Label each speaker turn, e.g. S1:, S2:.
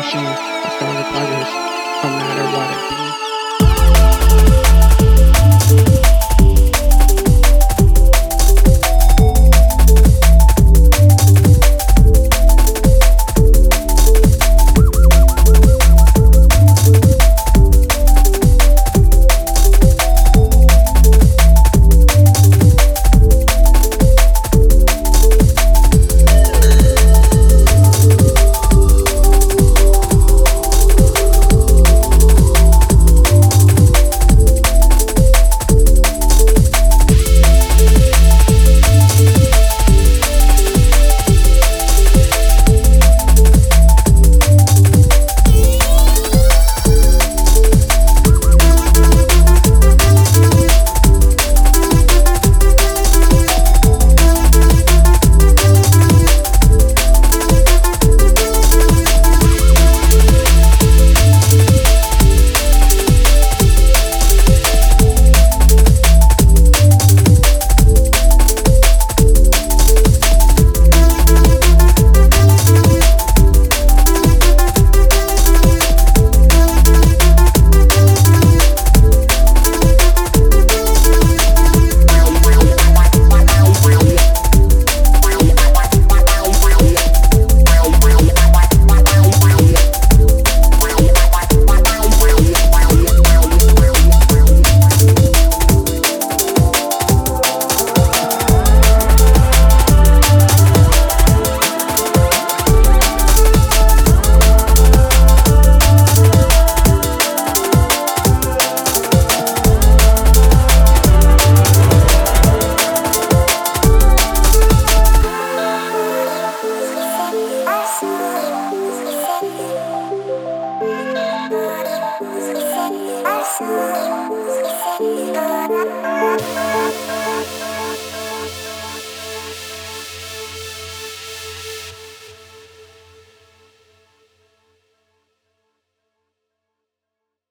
S1: passion, the stars of pleasures, no matter what it be.